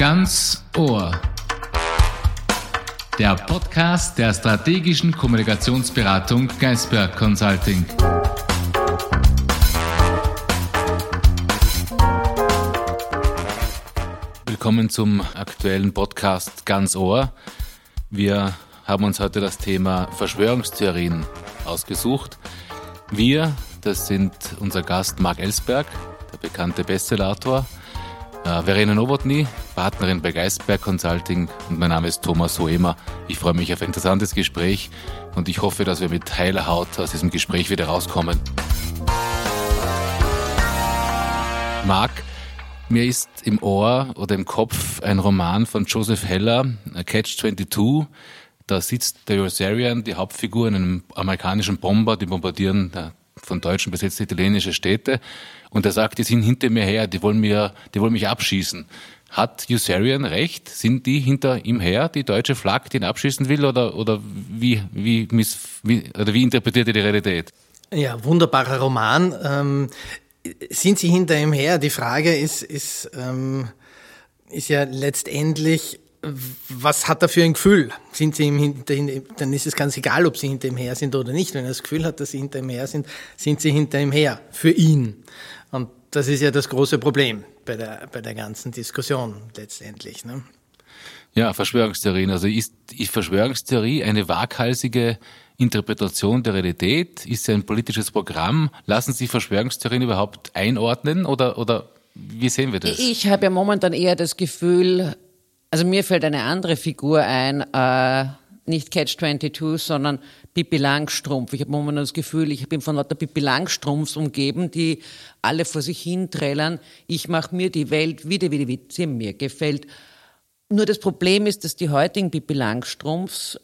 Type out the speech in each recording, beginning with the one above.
Ganz Ohr. Der Podcast der strategischen Kommunikationsberatung Geisberg Consulting. Willkommen zum aktuellen Podcast Ganz Ohr. Wir haben uns heute das Thema Verschwörungstheorien ausgesucht. Wir, das sind unser Gast Marc Ellsberg, der bekannte Bestsellerautor, äh, Verena Nowotny, Partnerin bei Geistberg Consulting und mein Name ist Thomas Hoemer. Ich freue mich auf ein interessantes Gespräch und ich hoffe, dass wir mit heiler Haut aus diesem Gespräch wieder rauskommen. Marc, mir ist im Ohr oder im Kopf ein Roman von Joseph Heller, Catch 22. Da sitzt der Rosarian, die Hauptfigur, in einem amerikanischen Bomber, die bombardieren von Deutschen besetzte italienische Städte. Und er sagt, die sind hinter mir her, die wollen, mir, die wollen mich abschießen. Hat Usarian recht? Sind die hinter ihm her, die deutsche Flagge, die ihn abschießen will? Oder, oder, wie, wie, wie, oder wie interpretiert ihr die Realität? Ja, wunderbarer Roman. Ähm, sind sie hinter ihm her? Die Frage ist, ist, ähm, ist ja letztendlich, was hat er für ein Gefühl? Sind sie ihm hinter, dann ist es ganz egal, ob sie hinter ihm her sind oder nicht. Wenn er das Gefühl hat, dass sie hinter ihm her sind, sind sie hinter ihm her. Für ihn. Das ist ja das große Problem bei der, bei der ganzen Diskussion letztendlich. Ne? Ja, Verschwörungstheorien. Also ist, ist Verschwörungstheorie eine waghalsige Interpretation der Realität? Ist sie ein politisches Programm? Lassen Sie Verschwörungstheorien überhaupt einordnen oder, oder wie sehen wir das? Ich habe ja momentan eher das Gefühl, also mir fällt eine andere Figur ein, äh, nicht Catch 22, sondern Pippi Langstrumpf. Ich habe momentan das Gefühl, ich bin von lauter Pippi Langstrumpfs umgeben, die alle vor sich hin trällern. Ich mache mir die Welt wieder, wie die sie mir gefällt. Nur das Problem ist, dass die heutigen Pippi Langstrumpfs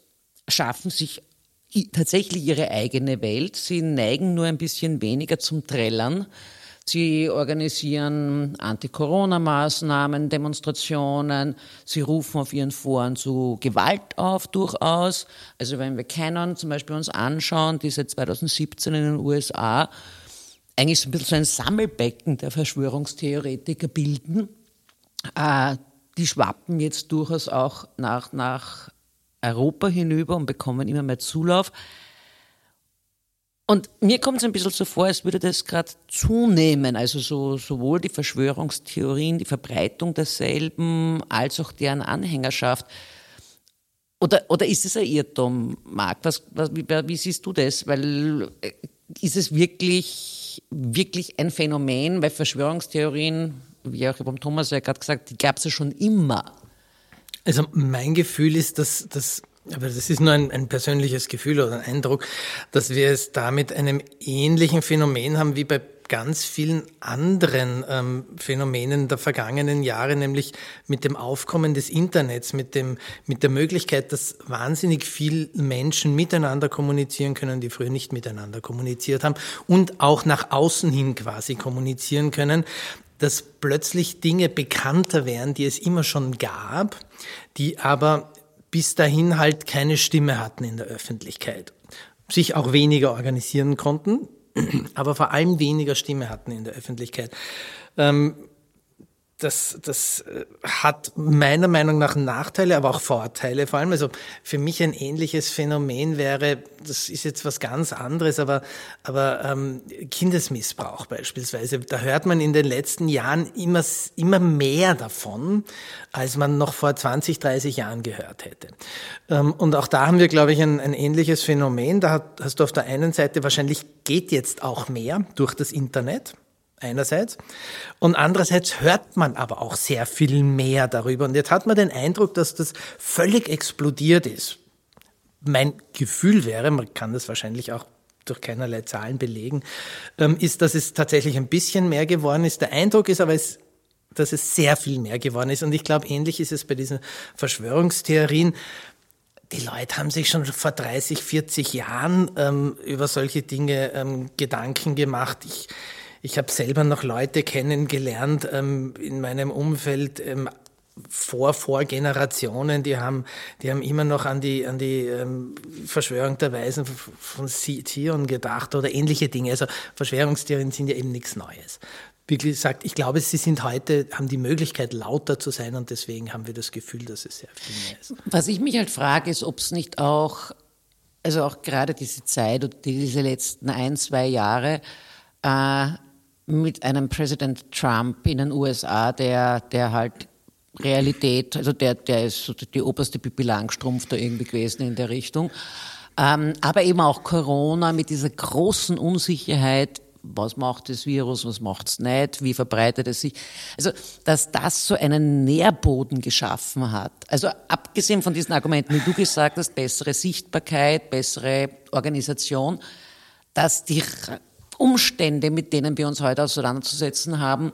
schaffen sich tatsächlich ihre eigene Welt. Sie neigen nur ein bisschen weniger zum Trällern. Sie organisieren Anti-Corona-Maßnahmen, Demonstrationen. Sie rufen auf ihren Foren zu Gewalt auf, durchaus. Also wenn wir Canon zum Beispiel uns anschauen, die seit 2017 in den USA eigentlich so ein bisschen so ein Sammelbecken der Verschwörungstheoretiker bilden, äh, die schwappen jetzt durchaus auch nach, nach Europa hinüber und bekommen immer mehr Zulauf. Und mir kommt es ein bisschen so vor, als würde das gerade zunehmen. Also so, sowohl die Verschwörungstheorien, die Verbreitung derselben, als auch deren Anhängerschaft. Oder, oder ist es ein Irrtum, Marc? Was, was, wie, wie siehst du das? Weil äh, ist es wirklich, wirklich ein Phänomen? Weil Verschwörungstheorien, wie auch beim Thomas ja gerade gesagt, die gab es ja schon immer. Also mein Gefühl ist, dass, dass aber das ist nur ein, ein, persönliches Gefühl oder ein Eindruck, dass wir es da mit einem ähnlichen Phänomen haben wie bei ganz vielen anderen ähm, Phänomenen der vergangenen Jahre, nämlich mit dem Aufkommen des Internets, mit, dem, mit der Möglichkeit, dass wahnsinnig viel Menschen miteinander kommunizieren können, die früher nicht miteinander kommuniziert haben und auch nach außen hin quasi kommunizieren können, dass plötzlich Dinge bekannter werden, die es immer schon gab, die aber bis dahin halt keine Stimme hatten in der Öffentlichkeit, sich auch weniger organisieren konnten, aber vor allem weniger Stimme hatten in der Öffentlichkeit. Ähm, das, das äh, hat meiner Meinung nach Nachteile, aber auch Vorteile. Vor allem, also für mich ein ähnliches Phänomen wäre, das ist jetzt was ganz anderes, aber, aber ähm, Kindesmissbrauch beispielsweise. Da hört man in den letzten Jahren immer, immer mehr davon, als man noch vor 20, 30 Jahren gehört hätte. Ähm, und auch da haben wir, glaube ich, ein, ein ähnliches Phänomen. Da hast du auf der einen Seite wahrscheinlich geht jetzt auch mehr durch das Internet einerseits. Und andererseits hört man aber auch sehr viel mehr darüber. Und jetzt hat man den Eindruck, dass das völlig explodiert ist. Mein Gefühl wäre, man kann das wahrscheinlich auch durch keinerlei Zahlen belegen, ähm, ist, dass es tatsächlich ein bisschen mehr geworden ist. Der Eindruck ist aber, dass es sehr viel mehr geworden ist. Und ich glaube, ähnlich ist es bei diesen Verschwörungstheorien die Leute haben sich schon vor 30, 40 Jahren ähm, über solche Dinge ähm, Gedanken gemacht. Ich ich habe selber noch Leute kennengelernt ähm, in meinem Umfeld, ähm, vor Vorgenerationen, die haben, die haben immer noch an die, an die ähm, Verschwörung der Weisen von Zion gedacht oder ähnliche Dinge. Also Verschwörungstheorien sind ja eben nichts Neues. wie gesagt, ich glaube, sie sind heute, haben die Möglichkeit, lauter zu sein und deswegen haben wir das Gefühl, dass es sehr viel mehr ist. Was ich mich halt frage, ist, ob es nicht auch, also auch gerade diese Zeit und diese letzten ein, zwei Jahre äh, mit einem Präsident Trump in den USA, der, der halt Realität, also der, der ist die oberste Pippi Langstrumpf da irgendwie gewesen in der Richtung. Ähm, aber eben auch Corona mit dieser großen Unsicherheit was macht das Virus, was macht es nicht, wie verbreitet es sich. Also, dass das so einen Nährboden geschaffen hat. Also, abgesehen von diesen Argumenten, die du gesagt hast, bessere Sichtbarkeit, bessere Organisation, dass die Umstände, mit denen wir uns heute auseinanderzusetzen haben,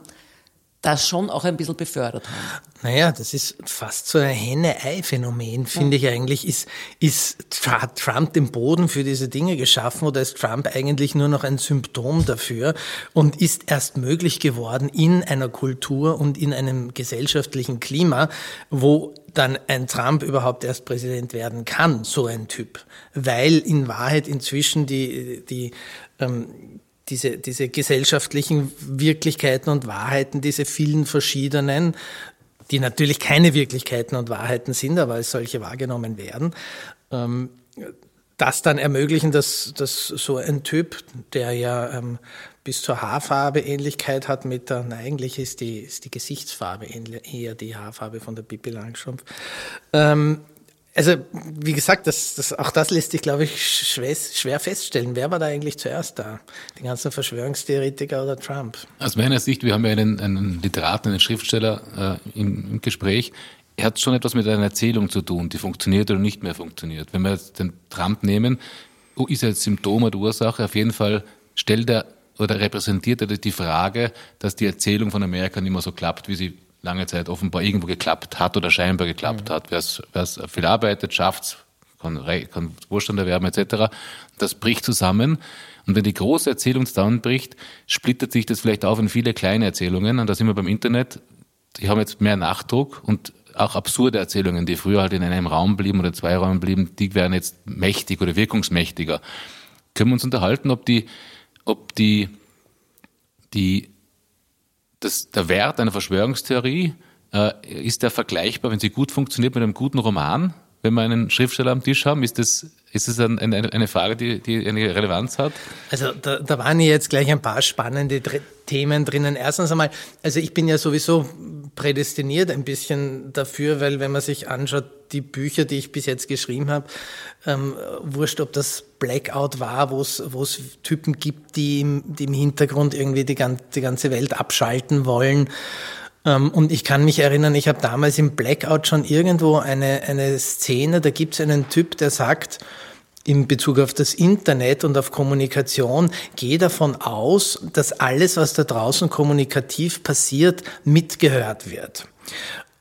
das schon auch ein bisschen befördert haben. Naja, das ist fast so ein Henne-Ei-Phänomen, finde ich eigentlich. Ist, ist, hat Trump den Boden für diese Dinge geschaffen oder ist Trump eigentlich nur noch ein Symptom dafür und ist erst möglich geworden in einer Kultur und in einem gesellschaftlichen Klima, wo dann ein Trump überhaupt erst Präsident werden kann, so ein Typ. Weil in Wahrheit inzwischen die, die ähm, diese, diese gesellschaftlichen Wirklichkeiten und Wahrheiten, diese vielen verschiedenen, die natürlich keine Wirklichkeiten und Wahrheiten sind, aber als solche wahrgenommen werden, ähm, das dann ermöglichen, dass, dass so ein Typ, der ja ähm, bis zur Haarfarbe Ähnlichkeit hat mit der, na, eigentlich ist die, ist die Gesichtsfarbe eher die Haarfarbe von der Pippi Langstrumpf, ähm, also, wie gesagt, das, das, auch das lässt sich, glaube ich, schwer, schwer, feststellen. Wer war da eigentlich zuerst da? Die ganzen Verschwörungstheoretiker oder Trump? Aus meiner Sicht, wir haben ja einen, einen Literaten, einen Schriftsteller äh, im, im, Gespräch. Er hat schon etwas mit einer Erzählung zu tun, die funktioniert oder nicht mehr funktioniert. Wenn wir jetzt den Trump nehmen, oh, ist er jetzt Symptom oder Ursache? Auf jeden Fall stellt er oder repräsentiert er die Frage, dass die Erzählung von Amerika nicht mehr so klappt, wie sie lange Zeit offenbar irgendwo geklappt hat oder scheinbar geklappt mhm. hat. Wer es viel arbeitet, schafft kann, kann Wohlstand erwerben etc. Das bricht zusammen. Und wenn die große Erzählung zusammenbricht, splittert sich das vielleicht auf in viele kleine Erzählungen. Und da sind wir beim Internet. Die haben jetzt mehr Nachdruck und auch absurde Erzählungen, die früher halt in einem Raum blieben oder zwei Räumen blieben, die werden jetzt mächtig oder wirkungsmächtiger. Können wir uns unterhalten, ob die, ob die, die das, der Wert einer Verschwörungstheorie äh, ist der vergleichbar, wenn sie gut funktioniert mit einem guten Roman? Wenn wir einen Schriftsteller am Tisch haben, ist das, ist das ein, eine, eine Frage, die, die eine Relevanz hat? Also da, da waren jetzt gleich ein paar spannende Themen drinnen. Erstens einmal, also ich bin ja sowieso prädestiniert ein bisschen dafür, weil wenn man sich anschaut, die Bücher, die ich bis jetzt geschrieben habe, ähm, wurscht, ob das Blackout war, wo es Typen gibt, die im, die im Hintergrund irgendwie die, die ganze Welt abschalten wollen. Ähm, und ich kann mich erinnern, ich habe damals im Blackout schon irgendwo eine, eine Szene, da gibt es einen Typ, der sagt, in Bezug auf das Internet und auf Kommunikation, gehe davon aus, dass alles, was da draußen kommunikativ passiert, mitgehört wird.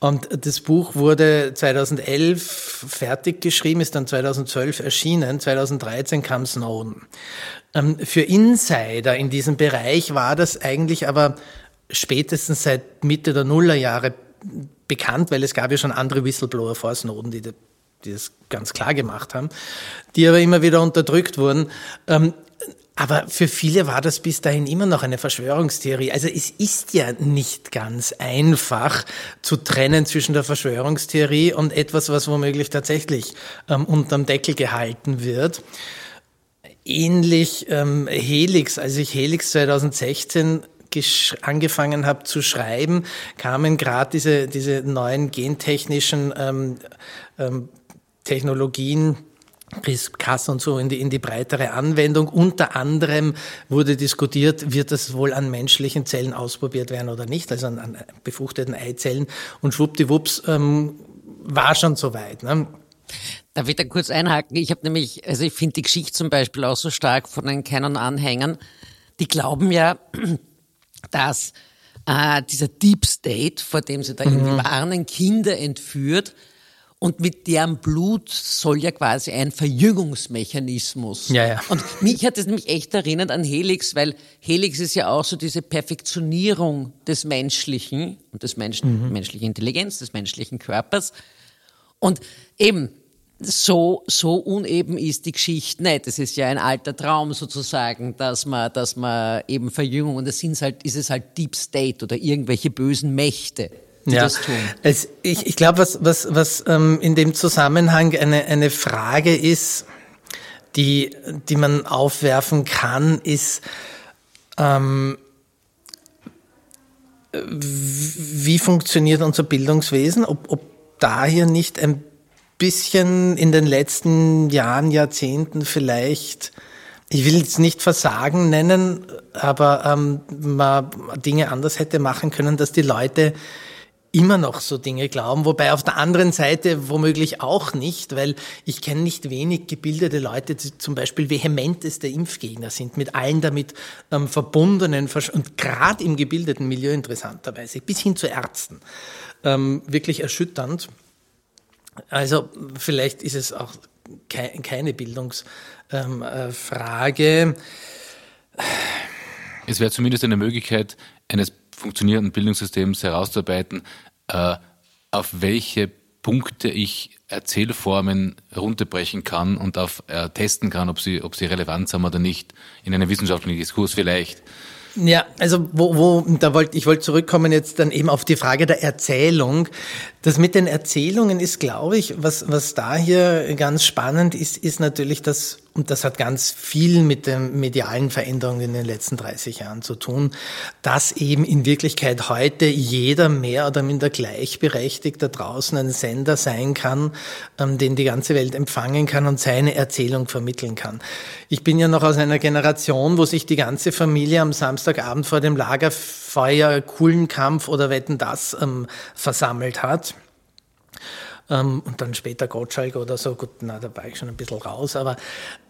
Und das Buch wurde 2011 fertig geschrieben, ist dann 2012 erschienen, 2013 kam Snowden. Ähm, für Insider in diesem Bereich war das eigentlich aber spätestens seit Mitte der Nullerjahre bekannt, weil es gab ja schon andere Whistleblower vor Snowden, die, die das ganz klar gemacht haben, die aber immer wieder unterdrückt wurden. Ähm, aber für viele war das bis dahin immer noch eine Verschwörungstheorie. Also es ist ja nicht ganz einfach zu trennen zwischen der Verschwörungstheorie und etwas, was womöglich tatsächlich ähm, unterm Deckel gehalten wird. Ähnlich ähm, Helix, als ich Helix 2016 angefangen habe zu schreiben, kamen gerade diese, diese neuen gentechnischen ähm, ähm, Technologien, CRISPR und so in die, in die breitere Anwendung. Unter anderem wurde diskutiert, wird das wohl an menschlichen Zellen ausprobiert werden oder nicht, also an, an befruchteten Eizellen. Und schwuppdiwupps ähm, war schon soweit. Ne? Darf ich da kurz einhaken? Ich habe nämlich, also ich finde die Geschichte zum Beispiel auch so stark von den Canon-Anhängern. Die glauben ja, dass äh, dieser Deep State, vor dem sie da mhm. irgendwie warnen, Kinder entführt und mit deren Blut soll ja quasi ein Verjüngungsmechanismus. Ja, ja. Und mich hat das nämlich echt erinnert an Helix, weil Helix ist ja auch so diese Perfektionierung des Menschlichen und des Menschen, mhm. menschlichen Intelligenz, des menschlichen Körpers. Und eben, so, so uneben ist die Geschichte nicht. Es ist ja ein alter Traum sozusagen, dass man, dass man eben Verjüngung, und das sind halt, ist es halt Deep State oder irgendwelche bösen Mächte. Die ja, das tun. Es, ich, ich glaube, was, was, was ähm, in dem Zusammenhang eine, eine Frage ist, die, die man aufwerfen kann, ist, ähm, wie funktioniert unser Bildungswesen? Ob, ob da hier nicht ein bisschen in den letzten Jahren, Jahrzehnten vielleicht, ich will jetzt nicht Versagen nennen, aber ähm, man Dinge anders hätte machen können, dass die Leute immer noch so Dinge glauben, wobei auf der anderen Seite womöglich auch nicht, weil ich kenne nicht wenig gebildete Leute, die zum Beispiel vehementeste Impfgegner sind, mit allen damit ähm, verbundenen und gerade im gebildeten Milieu interessanterweise, bis hin zu Ärzten, ähm, wirklich erschütternd. Also vielleicht ist es auch ke keine Bildungsfrage. Ähm, äh, es wäre zumindest eine Möglichkeit eines funktionierenden Bildungssystems herauszuarbeiten, äh, auf welche Punkte ich Erzählformen runterbrechen kann und auf äh, testen kann, ob sie, ob sie Relevanz haben oder nicht, in einem wissenschaftlichen Diskurs vielleicht. Ja, also wo, wo da wollte ich wollte zurückkommen jetzt dann eben auf die Frage der Erzählung. Das mit den Erzählungen ist, glaube ich, was was da hier ganz spannend ist, ist natürlich das und das hat ganz viel mit den medialen Veränderungen in den letzten 30 Jahren zu tun, dass eben in Wirklichkeit heute jeder mehr oder minder gleichberechtigt da draußen ein Sender sein kann, ähm, den die ganze Welt empfangen kann und seine Erzählung vermitteln kann. Ich bin ja noch aus einer Generation, wo sich die ganze Familie am Samstagabend vor dem Lagerfeuer coolen Kampf oder Wetten das ähm, versammelt hat. Ähm, und dann später Gottschalk oder so. Gut, na, da war ich schon ein bisschen raus, aber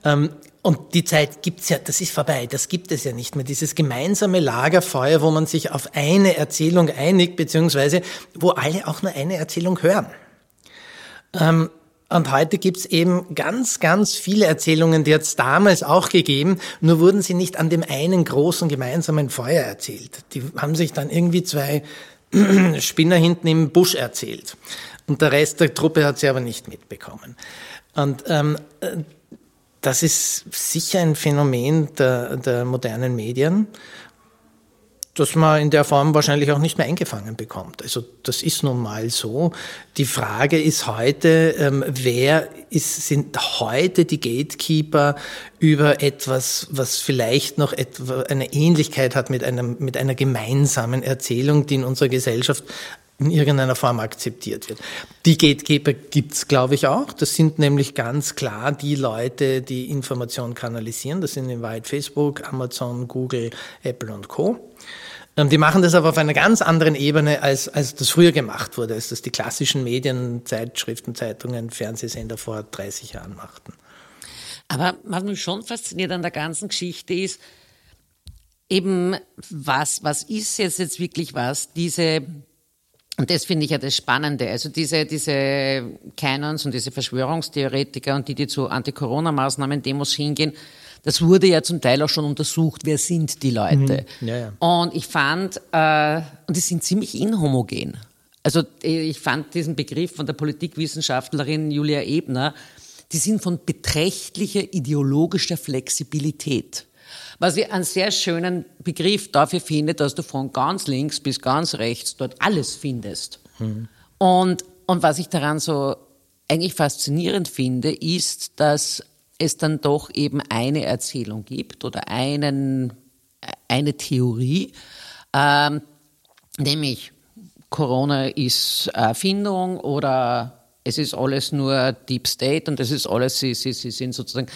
ähm, und die Zeit gibt's ja, das ist vorbei, das gibt es ja nicht mehr. Dieses gemeinsame Lagerfeuer, wo man sich auf eine Erzählung einigt, beziehungsweise wo alle auch nur eine Erzählung hören. Ähm, und heute gibt's eben ganz, ganz viele Erzählungen, die hat's damals auch gegeben, nur wurden sie nicht an dem einen großen gemeinsamen Feuer erzählt. Die haben sich dann irgendwie zwei Spinner hinten im Busch erzählt. Und der Rest der Truppe hat sie aber nicht mitbekommen. Und ähm, das ist sicher ein Phänomen der, der modernen Medien, das man in der Form wahrscheinlich auch nicht mehr eingefangen bekommt. Also das ist nun mal so. Die Frage ist heute, ähm, wer ist, sind heute die Gatekeeper über etwas, was vielleicht noch etwa eine Ähnlichkeit hat mit, einem, mit einer gemeinsamen Erzählung, die in unserer Gesellschaft in irgendeiner Form akzeptiert wird. Die Gatekeeper gibt's, glaube ich, auch. Das sind nämlich ganz klar die Leute, die Informationen kanalisieren. Das sind in Wahrheit Facebook, Amazon, Google, Apple und Co. Ähm, die machen das aber auf einer ganz anderen Ebene, als, als das früher gemacht wurde, als das die klassischen Medien, Zeitschriften, Zeitungen, Fernsehsender vor 30 Jahren machten. Aber was mich schon fasziniert an der ganzen Geschichte ist, eben was, was ist jetzt, jetzt wirklich was, diese und das finde ich ja das Spannende. Also diese, diese Canons und diese Verschwörungstheoretiker und die, die zu Anti-Corona-Maßnahmen-Demos hingehen, das wurde ja zum Teil auch schon untersucht, wer sind die Leute. Mhm. Ja, ja. Und ich fand, äh, und die sind ziemlich inhomogen. Also ich fand diesen Begriff von der Politikwissenschaftlerin Julia Ebner, die sind von beträchtlicher ideologischer Flexibilität. Was ich einen sehr schönen Begriff dafür finde, dass du von ganz links bis ganz rechts dort alles findest. Mhm. Und, und was ich daran so eigentlich faszinierend finde, ist, dass es dann doch eben eine Erzählung gibt oder einen, eine Theorie, ähm, nämlich Corona ist Erfindung oder es ist alles nur Deep State und es ist alles, sie, sie, sie sind sozusagen,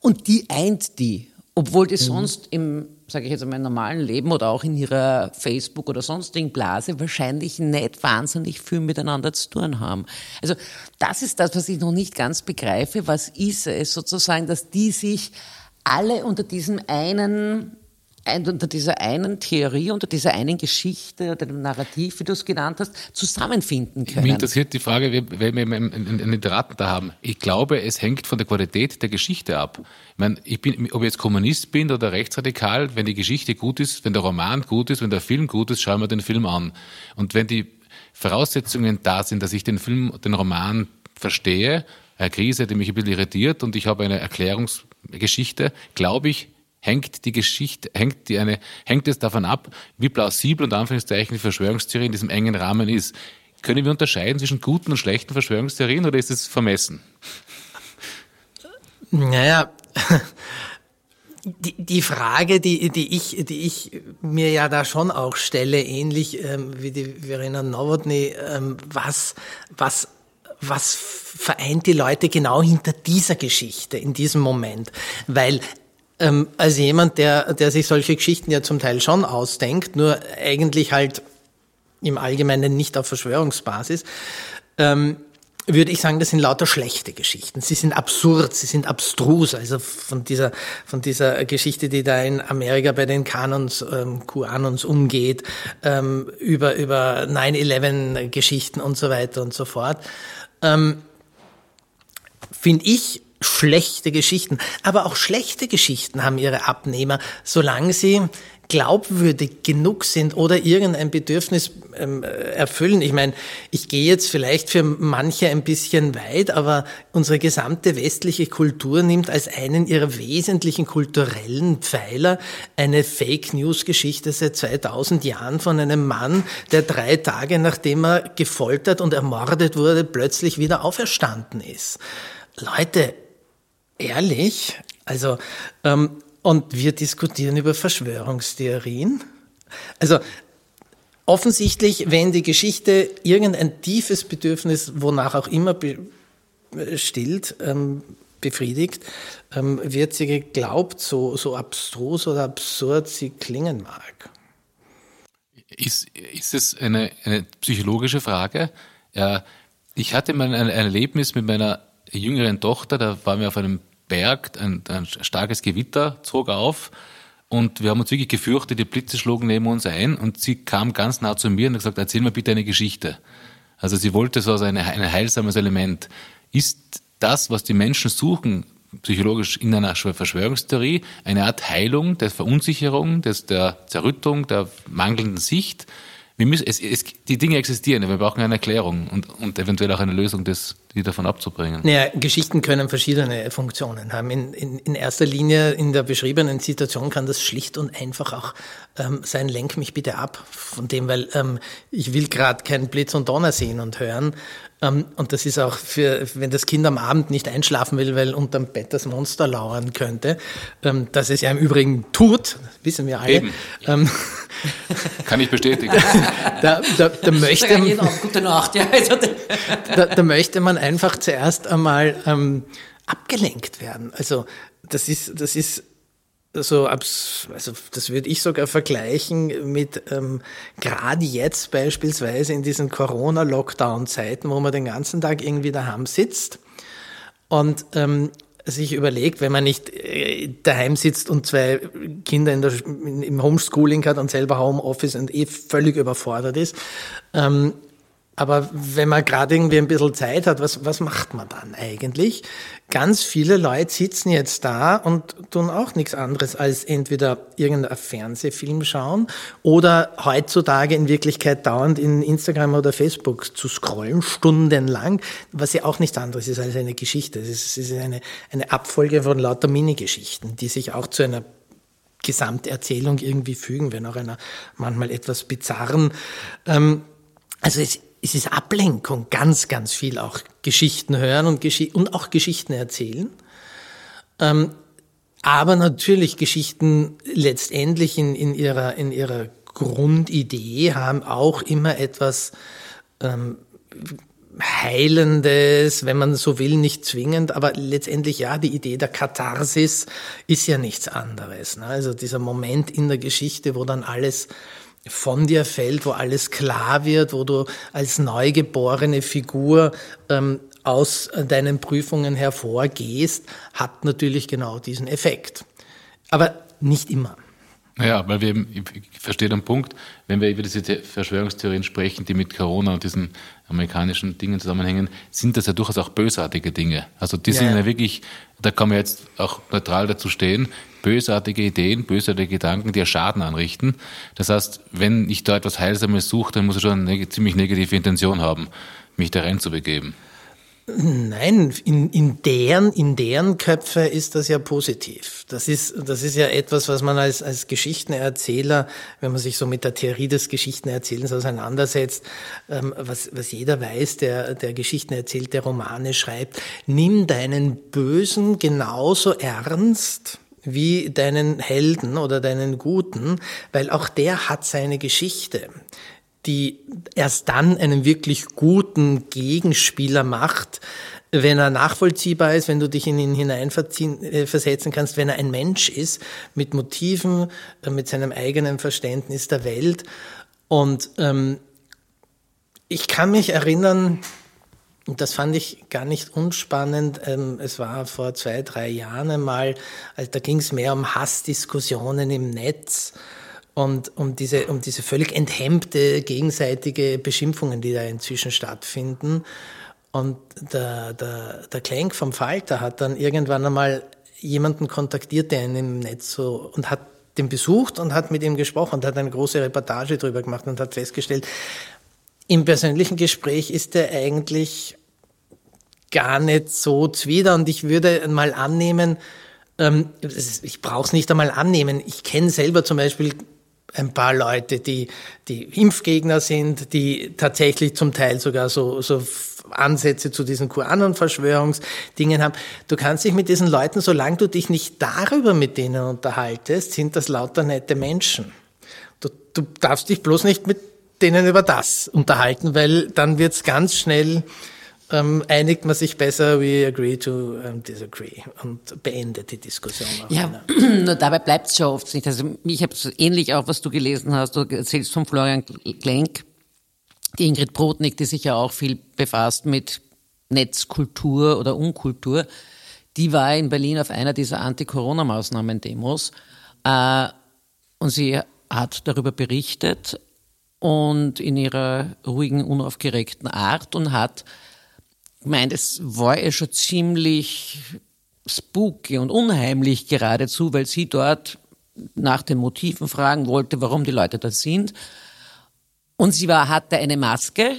und die eint die. Obwohl die mhm. sonst im, sage ich jetzt einmal, normalen Leben oder auch in ihrer Facebook- oder sonstigen Blase wahrscheinlich nicht wahnsinnig viel miteinander zu tun haben. Also das ist das, was ich noch nicht ganz begreife. Was ist es sozusagen, dass die sich alle unter diesem einen unter dieser einen Theorie, unter dieser einen Geschichte oder dem Narrativ, wie du es genannt hast, zusammenfinden können. Mich interessiert die Frage, wenn wir einen Literaten da haben. Ich glaube, es hängt von der Qualität der Geschichte ab. Ich meine, ich bin, ob ich jetzt Kommunist bin oder rechtsradikal, wenn die Geschichte gut ist, wenn der Roman gut ist, wenn der Film gut ist, schauen wir den Film an. Und wenn die Voraussetzungen da sind, dass ich den Film, den Roman verstehe, eine Krise, die mich ein bisschen irritiert und ich habe eine Erklärungsgeschichte, glaube ich, hängt die Geschichte, hängt die eine, hängt es davon ab, wie plausibel und Anführungszeichen die Verschwörungstheorie in diesem engen Rahmen ist. Können wir unterscheiden zwischen guten und schlechten Verschwörungstheorien oder ist es vermessen? Naja, die, die Frage, die, die, ich, die ich mir ja da schon auch stelle, ähnlich ähm, wie die Verena Nowotny, ähm, was, was, was vereint die Leute genau hinter dieser Geschichte, in diesem Moment? Weil ähm, als jemand, der, der sich solche Geschichten ja zum Teil schon ausdenkt, nur eigentlich halt im Allgemeinen nicht auf Verschwörungsbasis, ähm, würde ich sagen, das sind lauter schlechte Geschichten. Sie sind absurd, sie sind abstrus. Also von dieser, von dieser Geschichte, die da in Amerika bei den Kanons, ähm, QAnons umgeht, ähm, über, über 9-11 Geschichten und so weiter und so fort. Ähm, Finde ich schlechte Geschichten. Aber auch schlechte Geschichten haben ihre Abnehmer, solange sie glaubwürdig genug sind oder irgendein Bedürfnis ähm, erfüllen. Ich meine, ich gehe jetzt vielleicht für manche ein bisschen weit, aber unsere gesamte westliche Kultur nimmt als einen ihrer wesentlichen kulturellen Pfeiler eine Fake News Geschichte seit 2000 Jahren von einem Mann, der drei Tage nachdem er gefoltert und ermordet wurde, plötzlich wieder auferstanden ist. Leute, ehrlich, also ähm, und wir diskutieren über Verschwörungstheorien. Also offensichtlich, wenn die Geschichte irgendein tiefes Bedürfnis, wonach auch immer stillt, ähm, befriedigt, ähm, wird sie geglaubt, so, so abstrus oder absurd sie klingen mag. Ist, ist es eine, eine psychologische Frage? Ja, ich hatte mal ein, ein Erlebnis mit meiner jüngeren Tochter, da waren wir auf einem Berg, ein, ein starkes Gewitter zog auf und wir haben uns wirklich gefürchtet, die Blitze schlugen neben uns ein und sie kam ganz nah zu mir und hat gesagt, erzähl mir bitte eine Geschichte. Also sie wollte so ein, heilsames Element. Ist das, was die Menschen suchen, psychologisch in einer Verschwörungstheorie, eine Art Heilung der Verunsicherung, des, der Zerrüttung, der mangelnden Sicht? Wir müssen, es, es, die Dinge existieren, wir brauchen eine Erklärung und, und eventuell auch eine Lösung, das, die davon abzubringen. Naja, Geschichten können verschiedene Funktionen haben. In, in, in erster Linie in der beschriebenen Situation kann das schlicht und einfach auch ähm, sein, lenk mich bitte ab von dem, weil ähm, ich will gerade keinen Blitz und Donner sehen und hören. Ähm, und das ist auch für, wenn das Kind am Abend nicht einschlafen will, weil unterm Bett das Monster lauern könnte, ähm, dass es ja im Übrigen tut, wissen wir alle. Eben. Ähm, Kann ich bestätigen. da, da, da möchte man, gute Nacht, ja. Also da, da, möchte man einfach zuerst einmal ähm, abgelenkt werden. Also das ist, das ist so, also das würde ich sogar vergleichen mit ähm, gerade jetzt beispielsweise in diesen Corona-Lockdown-Zeiten, wo man den ganzen Tag irgendwie daheim sitzt und ähm, sich überlegt, wenn man nicht äh, daheim sitzt und zwei Kinder in der, im Homeschooling hat und selber Homeoffice und eh völlig überfordert ist, ähm, aber wenn man gerade irgendwie ein bisschen Zeit hat, was, was macht man dann eigentlich? Ganz viele Leute sitzen jetzt da und tun auch nichts anderes als entweder irgendein Fernsehfilm schauen oder heutzutage in Wirklichkeit dauernd in Instagram oder Facebook zu scrollen, stundenlang, was ja auch nichts anderes ist als eine Geschichte. Es ist, es ist eine, eine Abfolge von lauter Minigeschichten, die sich auch zu einer Gesamterzählung irgendwie fügen, wenn auch einer manchmal etwas bizarren. Ähm, also es es ist Ablenkung, ganz, ganz viel auch Geschichten hören und, Gesch und auch Geschichten erzählen. Ähm, aber natürlich Geschichten letztendlich in, in, ihrer, in ihrer Grundidee haben auch immer etwas ähm, Heilendes, wenn man so will, nicht zwingend, aber letztendlich ja, die Idee der Katharsis ist ja nichts anderes. Ne? Also dieser Moment in der Geschichte, wo dann alles von dir fällt, wo alles klar wird, wo du als neugeborene Figur ähm, aus deinen Prüfungen hervorgehst, hat natürlich genau diesen Effekt. Aber nicht immer. Ja, weil wir, ich verstehe den Punkt, wenn wir über diese Verschwörungstheorien sprechen, die mit Corona und diesen amerikanischen Dingen zusammenhängen, sind das ja durchaus auch bösartige Dinge. Also die ja, sind ja wirklich, da kann man jetzt auch neutral dazu stehen, bösartige Ideen, bösartige Gedanken, die ja Schaden anrichten. Das heißt, wenn ich da etwas Heilsames suche, dann muss ich schon eine ziemlich negative Intention haben, mich da reinzubegeben. Nein, in, in, deren, in deren Köpfe ist das ja positiv. Das ist, das ist ja etwas, was man als, als Geschichtenerzähler, wenn man sich so mit der Theorie des Geschichtenerzählens auseinandersetzt, ähm, was, was jeder weiß, der, der Geschichten erzählt, der Romane schreibt, nimm deinen Bösen genauso ernst, wie deinen Helden oder deinen Guten, weil auch der hat seine Geschichte die erst dann einen wirklich guten Gegenspieler macht, wenn er nachvollziehbar ist, wenn du dich in ihn hineinversetzen äh, kannst, wenn er ein Mensch ist mit Motiven, äh, mit seinem eigenen Verständnis der Welt. Und ähm, ich kann mich erinnern, und das fand ich gar nicht unspannend. Ähm, es war vor zwei, drei Jahren einmal, also da ging es mehr um Hassdiskussionen im Netz und um diese, um diese völlig enthemmte gegenseitige Beschimpfungen, die da inzwischen stattfinden. Und der, der, der Klenk vom Falter hat dann irgendwann einmal jemanden kontaktiert, der ihn im Netz so, und hat den besucht und hat mit ihm gesprochen und hat eine große Reportage darüber gemacht und hat festgestellt, im persönlichen Gespräch ist er eigentlich gar nicht so zwider und ich würde mal annehmen, ähm, ich brauche es nicht einmal annehmen. Ich kenne selber zum Beispiel ein paar Leute, die, die Impfgegner sind, die tatsächlich zum Teil sogar so, so Ansätze zu diesen QAnon-Verschwörungsdingen haben. Du kannst dich mit diesen Leuten, solange du dich nicht darüber mit denen unterhaltest, sind das lauter nette Menschen. Du, du darfst dich bloß nicht mit denen über das unterhalten, weil dann wird's ganz schnell ähm, einigt man sich besser, we agree to um, disagree und beendet die Diskussion. Ja, nur dabei bleibt es schon oft nicht. Also ich habe ähnlich auch, was du gelesen hast, du erzählst von Florian Klenk, die Ingrid Brodnik, die sich ja auch viel befasst mit Netzkultur oder Unkultur, die war in Berlin auf einer dieser Anti-Corona-Maßnahmen-Demos äh, und sie hat darüber berichtet und in ihrer ruhigen, unaufgeregten Art und hat gemeint, es war ja schon ziemlich spooky und unheimlich geradezu, weil sie dort nach den Motiven fragen wollte, warum die Leute da sind. Und sie war, hatte eine Maske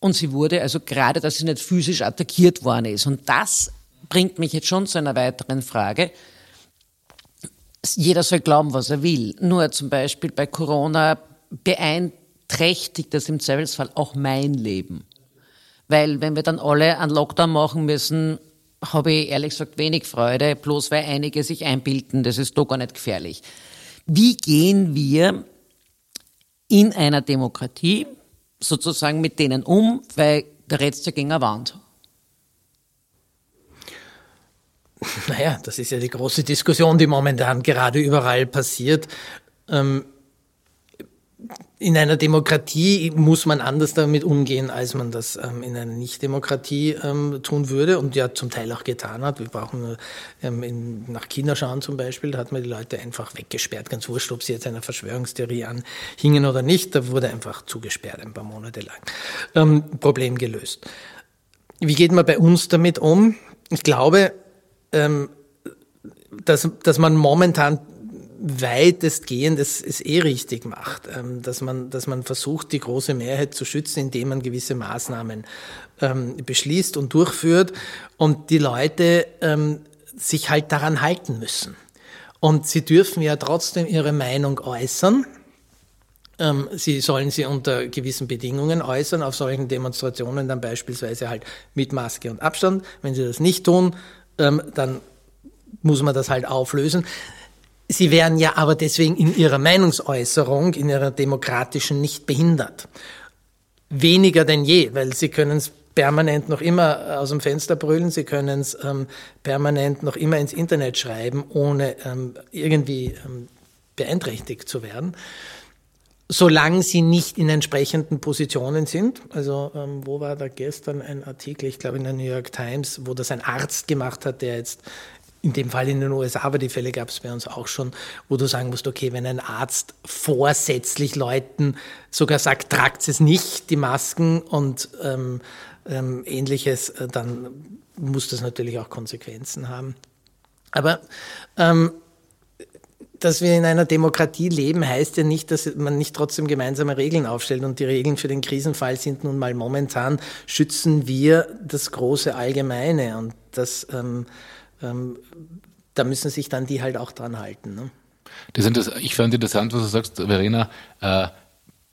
und sie wurde also gerade, dass sie nicht physisch attackiert worden ist. Und das bringt mich jetzt schon zu einer weiteren Frage. Jeder soll glauben, was er will. Nur zum Beispiel bei Corona beeinträchtigt das im Zweifelsfall auch mein Leben. Weil wenn wir dann alle einen Lockdown machen müssen, habe ich ehrlich gesagt wenig Freude, bloß weil einige sich einbilden, das ist doch gar nicht gefährlich. Wie gehen wir in einer Demokratie sozusagen mit denen um, weil der redst ja gegen eine Wand? Naja, das ist ja die große Diskussion, die momentan gerade überall passiert. Ähm, in einer Demokratie muss man anders damit umgehen, als man das ähm, in einer Nicht-Demokratie ähm, tun würde und ja zum Teil auch getan hat. Wir brauchen ähm, in, nach China schauen zum Beispiel, da hat man die Leute einfach weggesperrt, ganz wurscht, ob sie jetzt einer Verschwörungstheorie anhingen oder nicht, da wurde einfach zugesperrt ein paar Monate lang. Ähm, Problem gelöst. Wie geht man bei uns damit um? Ich glaube, ähm, dass, dass man momentan weitestgehend es, eh richtig macht, ähm, dass, man, dass man versucht, die große Mehrheit zu schützen, indem man gewisse Maßnahmen ähm, beschließt und durchführt und die Leute ähm, sich halt daran halten müssen. Und sie dürfen ja trotzdem ihre Meinung äußern. Sie sollen sie unter gewissen Bedingungen äußern, auf solchen Demonstrationen dann beispielsweise halt mit Maske und Abstand. Wenn sie das nicht tun, dann muss man das halt auflösen. Sie wären ja aber deswegen in ihrer Meinungsäußerung, in ihrer demokratischen nicht behindert. Weniger denn je, weil sie können es permanent noch immer aus dem Fenster brüllen, sie können es ähm, permanent noch immer ins Internet schreiben, ohne ähm, irgendwie ähm, beeinträchtigt zu werden. Solange sie nicht in entsprechenden Positionen sind, also ähm, wo war da gestern ein Artikel, ich glaube in der New York Times, wo das ein Arzt gemacht hat, der jetzt in dem Fall in den USA, aber die Fälle gab es bei uns auch schon, wo du sagen musst, okay, wenn ein Arzt vorsätzlich Leuten sogar sagt, tragt es nicht, die Masken und ähm, ähm, ähnliches, äh, dann muss das natürlich auch Konsequenzen haben. Aber ähm, dass wir in einer Demokratie leben, heißt ja nicht, dass man nicht trotzdem gemeinsame Regeln aufstellt. Und die Regeln für den Krisenfall sind nun mal momentan, schützen wir das große Allgemeine. Und das, ähm, ähm, da müssen sich dann die halt auch dran halten. Ne? Das ist ich fand interessant, was du sagst, Verena. Äh,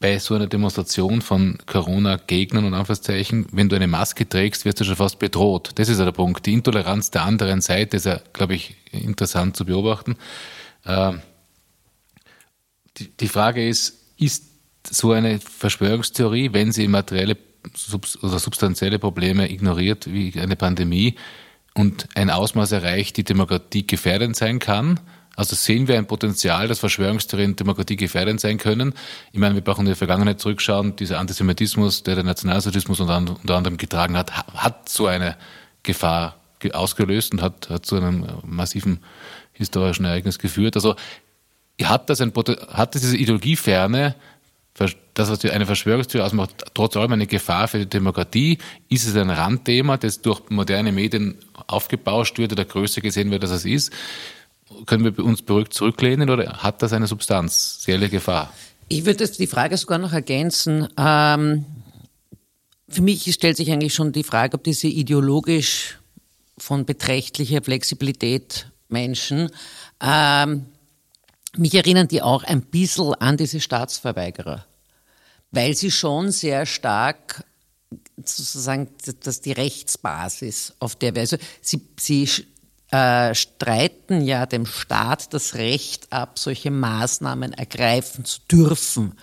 bei so einer Demonstration von Corona-Gegnern und Anführungszeichen, wenn du eine Maske trägst, wirst du schon fast bedroht. Das ist ja der Punkt. Die Intoleranz der anderen Seite ist ja, glaube ich, interessant zu beobachten. Äh, die, die Frage ist, ist so eine Verschwörungstheorie, wenn sie materielle oder substanzielle Probleme ignoriert, wie eine Pandemie, und ein Ausmaß erreicht, die Demokratie gefährdend sein kann, also sehen wir ein Potenzial, dass Verschwörungstheorien Demokratie gefährdend sein können. Ich meine, wir brauchen in die Vergangenheit zurückschauen. Dieser Antisemitismus, der den Nationalsozialismus unter anderem getragen hat, hat so eine Gefahr ausgelöst und hat, hat zu einem massiven historischen Ereignis geführt. Also hat das ein, hat diese Ideologieferne, das, was eine Verschwörungstheorie ausmacht, trotz allem eine Gefahr für die Demokratie? Ist es ein Randthema, das durch moderne Medien aufgebauscht wird oder größer gesehen wird, als es ist? können wir uns beruhigt zurücklehnen oder hat das eine Substanz, serielle Gefahr? Ich würde die Frage sogar noch ergänzen. Ähm, für mich stellt sich eigentlich schon die Frage, ob diese ideologisch von beträchtlicher Flexibilität Menschen, ähm, mich erinnern die auch ein bisschen an diese Staatsverweigerer, weil sie schon sehr stark sozusagen dass die Rechtsbasis, auf der wir, also sie, sie äh, streiten ja dem Staat das Recht ab, solche Maßnahmen ergreifen zu dürfen,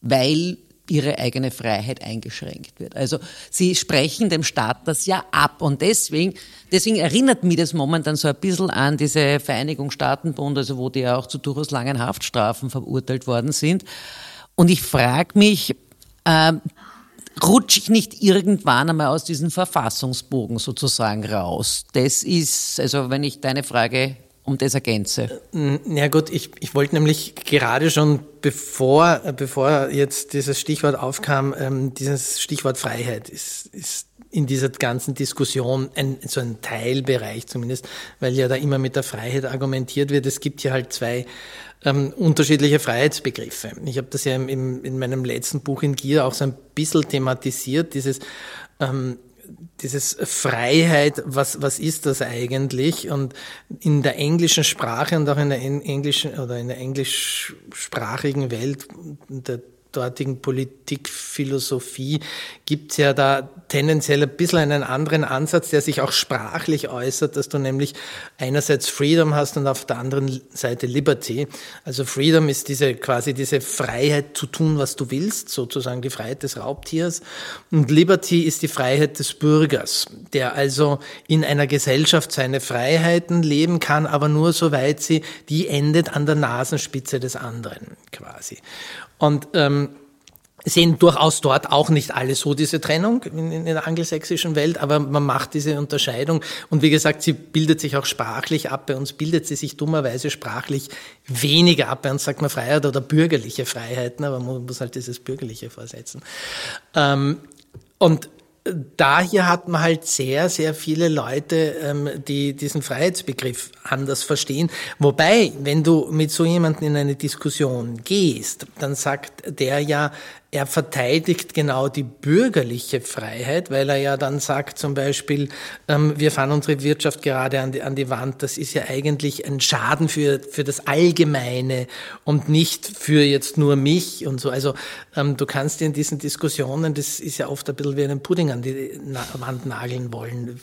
weil ihre eigene Freiheit eingeschränkt wird. Also sie sprechen dem Staat das ja ab und deswegen, deswegen erinnert mich das momentan so ein bisschen an diese Vereinigung Staatenbund, also wo die ja auch zu durchaus langen Haftstrafen verurteilt worden sind. Und ich frage mich, äh, rutsche ich nicht irgendwann einmal aus diesem Verfassungsbogen sozusagen raus? Das ist, also wenn ich deine Frage um das ergänze. Ja gut, ich, ich wollte nämlich gerade schon, bevor, bevor jetzt dieses Stichwort aufkam, ähm, dieses Stichwort Freiheit ist, ist in dieser ganzen Diskussion ein, so ein Teilbereich zumindest, weil ja da immer mit der Freiheit argumentiert wird. Es gibt hier halt zwei ähm, unterschiedliche Freiheitsbegriffe. Ich habe das ja im, in meinem letzten Buch in Gier auch so ein bisschen thematisiert, dieses ähm, dieses Freiheit, was, was ist das eigentlich? Und in der englischen Sprache und auch in der englischen oder in der englischsprachigen Welt, der dortigen Politikphilosophie gibt es ja da tendenziell ein bisschen einen anderen Ansatz, der sich auch sprachlich äußert, dass du nämlich einerseits Freedom hast und auf der anderen Seite Liberty. Also Freedom ist diese quasi diese Freiheit zu tun, was du willst, sozusagen die Freiheit des Raubtiers. Und Liberty ist die Freiheit des Bürgers, der also in einer Gesellschaft seine Freiheiten leben kann, aber nur soweit sie, die endet an der Nasenspitze des anderen quasi. Und ähm, sehen durchaus dort auch nicht alle so diese Trennung in, in, der angelsächsischen Welt, aber man macht diese Unterscheidung und wie gesagt, sie bildet sich auch sprachlich ab. Bei uns bildet sie sich dummerweise sprachlich weniger ab. Bei uns sagt man Freiheit oder bürgerliche Freiheiten, aber man muss halt dieses bürgerliche vorsetzen. Ähm, und da hier hat man halt sehr, sehr viele Leute, ähm, die diesen Freiheitsbegriff anders verstehen. Wobei, wenn du mit so jemandem in eine Diskussion gehst, dann sagt der ja, er verteidigt genau die bürgerliche Freiheit, weil er ja dann sagt zum Beispiel, ähm, wir fahren unsere Wirtschaft gerade an die, an die Wand. Das ist ja eigentlich ein Schaden für, für das Allgemeine und nicht für jetzt nur mich und so. Also ähm, du kannst in diesen Diskussionen, das ist ja oft ein bisschen wie einen Pudding an die Wand nageln wollen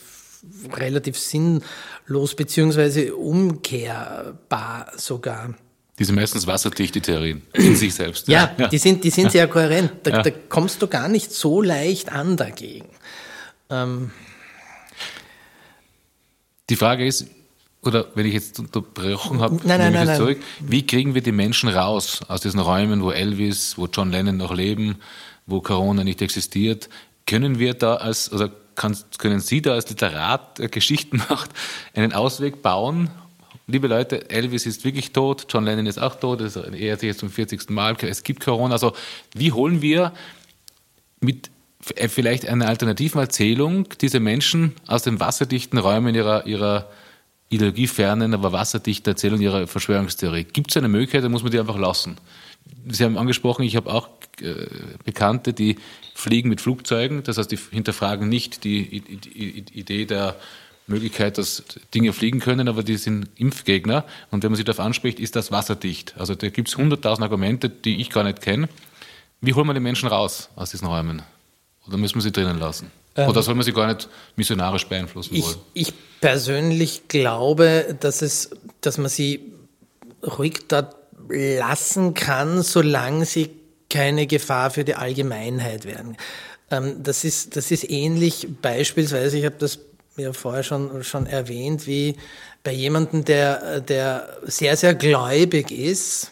relativ sinnlos beziehungsweise umkehrbar sogar. Die sind meistens wasserdicht, die Theorien, in sich selbst. Ja, ja. die sind, die sind sehr kohärent. Da, ja. da, kommst du gar nicht so leicht an dagegen. Ähm. Die Frage ist, oder wenn ich jetzt unterbrochen habe, nein, nein, nein, zurück, wie kriegen wir die Menschen raus aus diesen Räumen, wo Elvis, wo John Lennon noch leben, wo Corona nicht existiert? Können wir da als, oder kann, können Sie da als Literat, der Geschichten macht, einen Ausweg bauen, liebe Leute, Elvis ist wirklich tot, John Lennon ist auch tot, er ehrt sich jetzt zum 40. Mal, es gibt Corona. Also wie holen wir mit äh, vielleicht einer alternativen Erzählung diese Menschen aus den wasserdichten Räumen ihrer, ihrer ideologiefernen, aber wasserdichten Erzählung ihrer Verschwörungstheorie. Gibt es eine Möglichkeit, dann muss man die einfach lassen. Sie haben angesprochen, ich habe auch äh, Bekannte, die fliegen mit Flugzeugen, das heißt, die hinterfragen nicht die Idee der Möglichkeit, dass Dinge fliegen können, aber die sind Impfgegner. Und wenn man sie darauf anspricht, ist das wasserdicht. Also da gibt es hunderttausend Argumente, die ich gar nicht kenne. Wie holen wir die Menschen raus aus diesen Räumen? Oder müssen wir sie drinnen lassen? Ähm, Oder soll man sie gar nicht missionarisch beeinflussen wollen? Ich, ich persönlich glaube, dass, es, dass man sie ruhig dort lassen kann, solange sie keine Gefahr für die Allgemeinheit werden. Ähm, das, ist, das ist ähnlich beispielsweise, ich habe das ja vorher schon, schon erwähnt, wie bei jemandem, der, der sehr, sehr gläubig ist,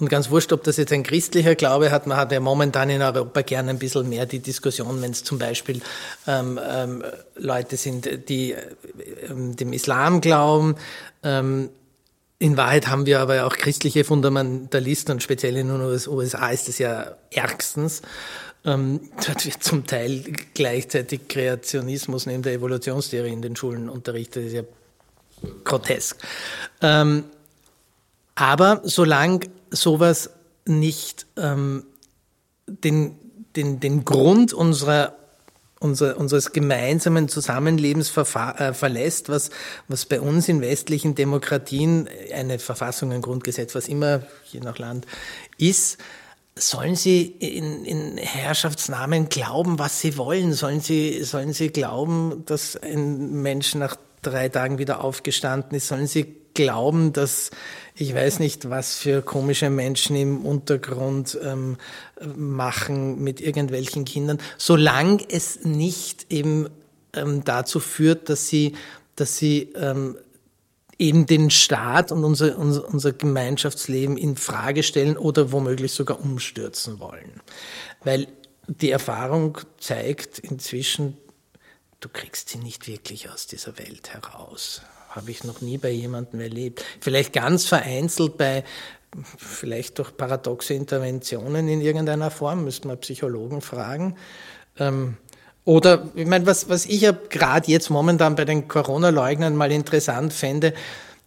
und ganz wurscht, ob das jetzt ein christlicher Glaube hat, man hat ja momentan in Europa gerne ein bisschen mehr die Diskussion, wenn es zum Beispiel ähm, ähm, Leute sind, die ähm, dem Islam glauben. Ähm, in Wahrheit haben wir aber auch christliche Fundamentalisten und speziell in den USA ist das ja ärgstens. Ähm, dort wird zum Teil gleichzeitig Kreationismus neben der Evolutionstheorie in den Schulen unterrichtet. Das ist ja grotesk. Ähm, aber solange sowas nicht ähm, den, den, den Grund unserer unser, unseres gemeinsamen Zusammenlebens äh, verlässt, was, was bei uns in westlichen Demokratien eine Verfassung, ein Grundgesetz, was immer, je nach Land, ist, sollen sie in, in Herrschaftsnamen glauben, was sie wollen? Sollen sie, sollen sie glauben, dass ein Mensch nach drei Tagen wieder aufgestanden ist? Sollen sie glauben, dass ich weiß nicht, was für komische Menschen im Untergrund ähm, machen mit irgendwelchen Kindern, solange es nicht eben ähm, dazu führt, dass sie, dass sie ähm, eben den Staat und unser, unser, unser Gemeinschaftsleben in Frage stellen oder womöglich sogar umstürzen wollen. Weil die Erfahrung zeigt inzwischen, du kriegst sie nicht wirklich aus dieser Welt heraus habe ich noch nie bei jemandem erlebt. Vielleicht ganz vereinzelt bei, vielleicht durch paradoxe Interventionen in irgendeiner Form, müsste man Psychologen fragen. Ähm, oder, ich meine, was, was ich ja gerade jetzt momentan bei den Corona-Leugnern mal interessant fände,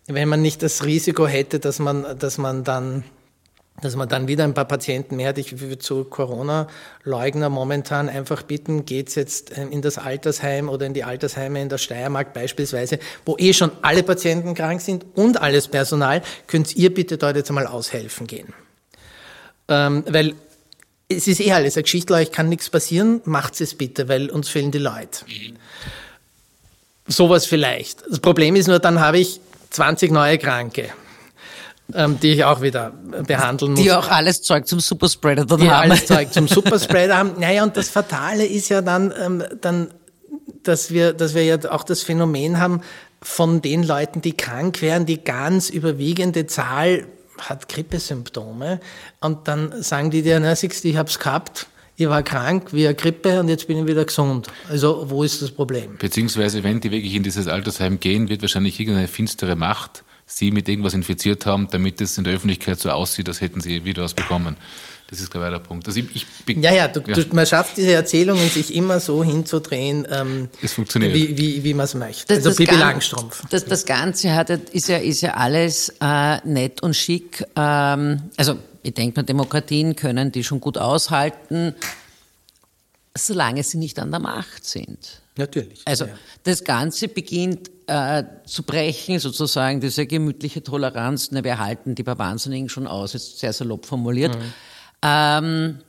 wenn man nicht das Risiko hätte, dass man, dass man dann dass man dann wieder ein paar Patienten mehr hat. Ich würde zu Corona-Leugner momentan einfach bitten, geht's jetzt in das Altersheim oder in die Altersheime in der Steiermark beispielsweise, wo eh schon alle Patienten krank sind und alles Personal, könnt ihr bitte dort jetzt einmal aushelfen gehen. Ähm, weil es ist eh alles eine Geschichte, euch kann nichts passieren, macht es bitte, weil uns fehlen die Leute. Mhm. Sowas vielleicht. Das Problem ist nur, dann habe ich 20 neue Kranke ähm, die ich auch wieder behandeln muss. Die auch alles Zeug zum Superspreader dann die haben. alles Zeug zum Superspreader haben. Naja, und das Fatale ist ja dann, ähm, dann dass wir, dass wir ja auch das Phänomen haben, von den Leuten, die krank wären, die ganz überwiegende Zahl hat Grippesymptome und dann sagen die dir, na siehst ich hab's gehabt, ich war krank wie eine Grippe und jetzt bin ich wieder gesund. Also wo ist das Problem? Beziehungsweise wenn die wirklich in dieses Altersheim gehen, wird wahrscheinlich irgendeine finstere Macht sie mit irgendwas infiziert haben, damit es in der Öffentlichkeit so aussieht, als hätten sie wieder was bekommen. Das ist glaube ich der Punkt. Also ich, ich ja, ja, du, ja. Du, man schafft diese Erzählungen sich immer so hinzudrehen, ähm, es funktioniert. wie, wie, wie man es möchte. Das, also Pippi Langstrumpf. Das, das Ganze hat, ist, ja, ist ja alles äh, nett und schick. Ähm, also ich denke mal, Demokratien können die schon gut aushalten, solange sie nicht an der Macht sind. Natürlich. Also ja. das Ganze beginnt äh, zu brechen, sozusagen diese gemütliche Toleranz. Na, wir halten die bei Wahnsinnigen schon aus, jetzt sehr salopp formuliert. Mhm. Ähm,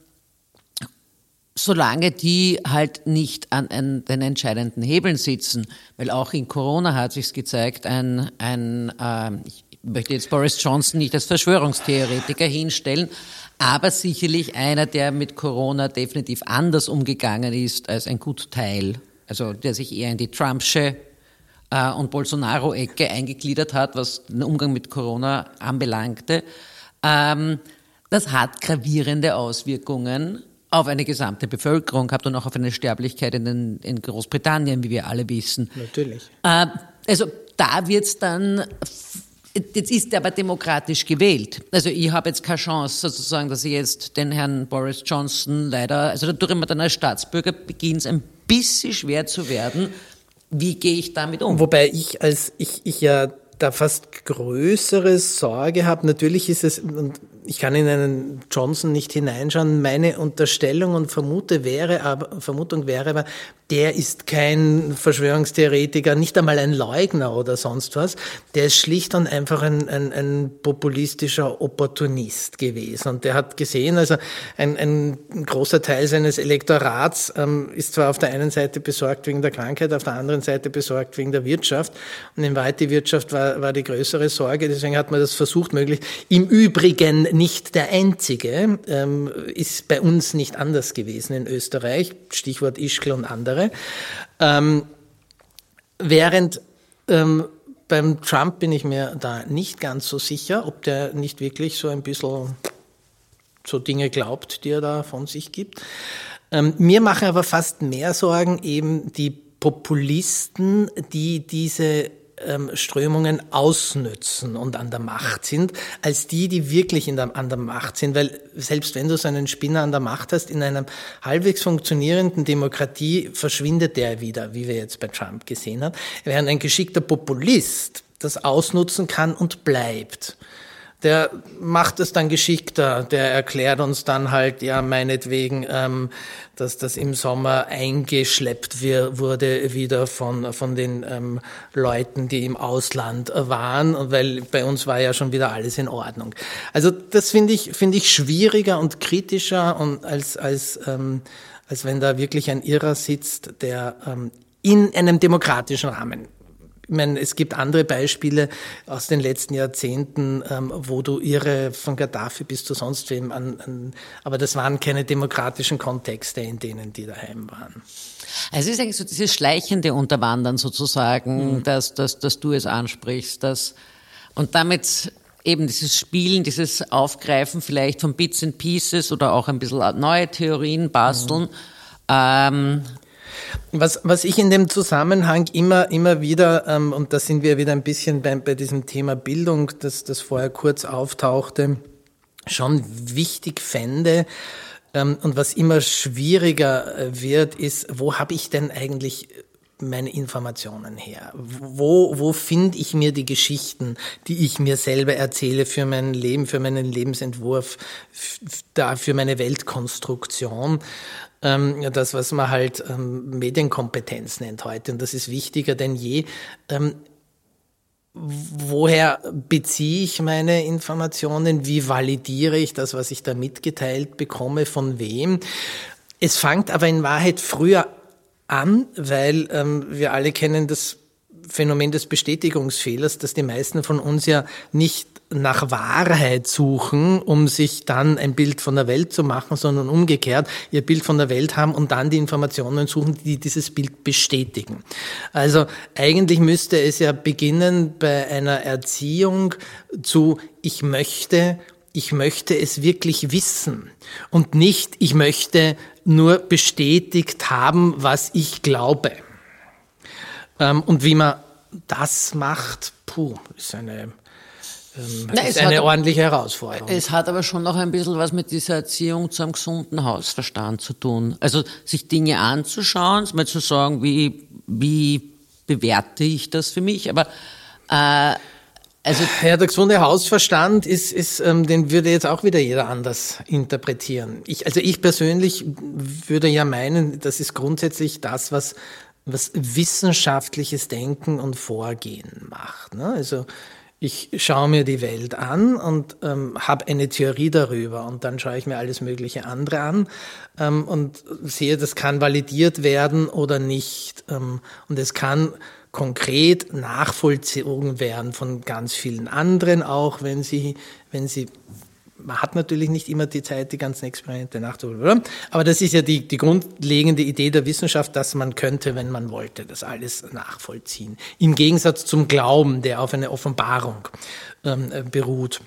solange die halt nicht an, an, den entscheidenden Hebeln sitzen, weil auch in Corona hat sich gezeigt, ein, ein äh, ich möchte jetzt Boris Johnson nicht als Verschwörungstheoretiker hinstellen, aber sicherlich einer, der mit Corona definitiv anders umgegangen ist als ein Gutteil, also der sich eher in die Trumpsche äh, und Bolsonaro-Ecke eingegliedert hat, was den Umgang mit Corona anbelangte. Ähm, das hat gravierende Auswirkungen auf eine gesamte Bevölkerung gehabt und auch auf eine Sterblichkeit in, den, in Großbritannien, wie wir alle wissen. Natürlich. Äh, also da wird es dann Jetzt ist er aber demokratisch gewählt. Also ich habe jetzt keine Chance sozusagen, dass ich jetzt den Herrn Boris Johnson leider, also dadurch immer dann als Staatsbürger beginnt es ein bisschen schwer zu werden, wie gehe ich damit um? Wobei ich als ich, ich ja da fast größere Sorge habe. Natürlich ist es, und ich kann in einen Johnson nicht hineinschauen. Meine Unterstellung und Vermute wäre aber, Vermutung wäre aber, der ist kein Verschwörungstheoretiker, nicht einmal ein Leugner oder sonst was. Der ist schlicht und einfach ein, ein, ein populistischer Opportunist gewesen. Und der hat gesehen, also ein, ein großer Teil seines Elektorats ähm, ist zwar auf der einen Seite besorgt wegen der Krankheit, auf der anderen Seite besorgt wegen der Wirtschaft. Und in Wahrheit die Wirtschaft war, war die größere Sorge. Deswegen hat man das versucht, möglich. Im Übrigen nicht der einzige, ähm, ist bei uns nicht anders gewesen in Österreich. Stichwort Ischgl und andere. Ähm, während ähm, beim Trump bin ich mir da nicht ganz so sicher, ob der nicht wirklich so ein bisschen so Dinge glaubt, die er da von sich gibt. Ähm, mir machen aber fast mehr Sorgen eben die Populisten, die diese Strömungen ausnützen und an der Macht sind, als die, die wirklich in der, an der Macht sind. Weil selbst wenn du so einen Spinner an der Macht hast, in einer halbwegs funktionierenden Demokratie verschwindet der wieder, wie wir jetzt bei Trump gesehen haben. Während ein geschickter Populist das ausnutzen kann und bleibt der macht es dann geschickter. Der erklärt uns dann halt, ja, meinetwegen, ähm, dass das im Sommer eingeschleppt wir, wurde wieder von, von den ähm, Leuten, die im Ausland waren, weil bei uns war ja schon wieder alles in Ordnung. Also das finde ich, finde ich schwieriger und kritischer und als, als, ähm, als wenn da wirklich ein Irrer sitzt, der ähm, in einem demokratischen Rahmen ich meine, es gibt andere Beispiele aus den letzten Jahrzehnten, ähm, wo du irre von Gaddafi bis zu sonst wem an, an, aber das waren keine demokratischen Kontexte, in denen die daheim waren. Also es ist eigentlich so dieses schleichende Unterwandern sozusagen, mhm. dass, dass, dass du es ansprichst, dass, und damit eben dieses Spielen, dieses Aufgreifen vielleicht von Bits and Pieces oder auch ein bisschen neue Theorien basteln, mhm. ähm, was, was ich in dem Zusammenhang immer, immer wieder, ähm, und da sind wir wieder ein bisschen bei, bei diesem Thema Bildung, das, das vorher kurz auftauchte, schon wichtig fände, ähm, und was immer schwieriger äh, wird, ist, wo habe ich denn eigentlich meine Informationen her? Wo, wo finde ich mir die Geschichten, die ich mir selber erzähle für mein Leben, für meinen Lebensentwurf, da für meine Weltkonstruktion? Ähm, das, was man halt ähm, Medienkompetenz nennt heute. Und das ist wichtiger denn je. Ähm, woher beziehe ich meine Informationen? Wie validiere ich das, was ich da mitgeteilt bekomme? Von wem? Es fängt aber in Wahrheit früher an, weil ähm, wir alle kennen das Phänomen des Bestätigungsfehlers, dass die meisten von uns ja nicht nach Wahrheit suchen, um sich dann ein Bild von der Welt zu machen, sondern umgekehrt ihr Bild von der Welt haben und dann die Informationen suchen, die dieses Bild bestätigen. Also eigentlich müsste es ja beginnen bei einer Erziehung zu ich möchte ich möchte es wirklich wissen und nicht, ich möchte nur bestätigt haben, was ich glaube. Ähm, und wie man das macht, puh, ist eine ähm, Na, ist eine hat, ordentliche Herausforderung. Es hat aber schon noch ein bisschen was mit dieser Erziehung zu einem gesunden Hausverstand zu tun. Also sich Dinge anzuschauen, mal zu sagen, wie, wie bewerte ich das für mich, aber äh, also ja, der gesunde Hausverstand ist, ist ähm, den würde jetzt auch wieder jeder anders interpretieren. Ich, also ich persönlich würde ja meinen, das ist grundsätzlich das, was was wissenschaftliches Denken und Vorgehen macht. Ne? Also ich schaue mir die Welt an und ähm, habe eine Theorie darüber und dann schaue ich mir alles mögliche andere an ähm, und sehe, das kann validiert werden oder nicht. Ähm, und es kann konkret nachvollzogen werden von ganz vielen anderen, auch wenn sie, wenn sie man hat natürlich nicht immer die Zeit, die ganzen Experimente nachzuholen? Aber das ist ja die, die grundlegende Idee der Wissenschaft, dass man könnte, wenn man wollte, das alles nachvollziehen. Im Gegensatz zum Glauben, der auf eine Offenbarung ähm, äh, beruht.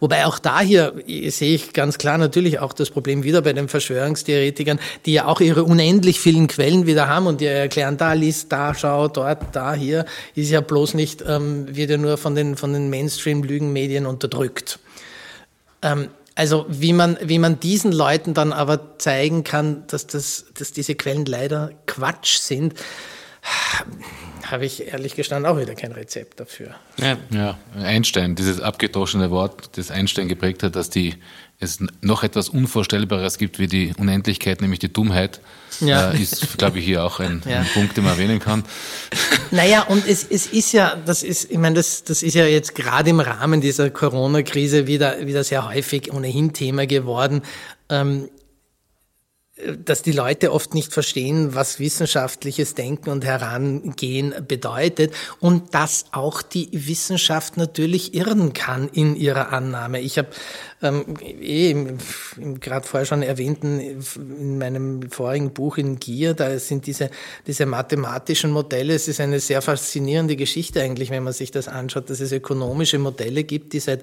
Wobei auch da hier sehe ich ganz klar natürlich auch das Problem wieder bei den Verschwörungstheoretikern, die ja auch ihre unendlich vielen Quellen wieder haben und die erklären, da liest, da schau, dort, da, hier, ist ja bloß nicht, ähm, wird ja nur von den, von den Mainstream-Lügenmedien unterdrückt. Ähm, also wie man, wie man diesen Leuten dann aber zeigen kann, dass, das, dass diese Quellen leider Quatsch sind, habe ich ehrlich gestanden auch wieder kein Rezept dafür. Ja, ja Einstein, dieses abgedroschene Wort, das Einstein geprägt hat, dass die, es noch etwas Unvorstellbares gibt wie die Unendlichkeit, nämlich die Dummheit, ja. äh, ist, glaube ich, hier auch ein, ja. ein, Punkt, den man erwähnen kann. Naja, und es, es ist ja, das ist, ich meine, das, das ist ja jetzt gerade im Rahmen dieser Corona-Krise wieder, wieder sehr häufig ohnehin Thema geworden. Ähm, dass die Leute oft nicht verstehen, was wissenschaftliches Denken und Herangehen bedeutet und dass auch die Wissenschaft natürlich irren kann in ihrer Annahme. Ich habe ähm, eh gerade vorher schon erwähnten in meinem vorigen Buch in Gier, da sind diese diese mathematischen Modelle. Es ist eine sehr faszinierende Geschichte eigentlich, wenn man sich das anschaut, dass es ökonomische Modelle gibt, die seit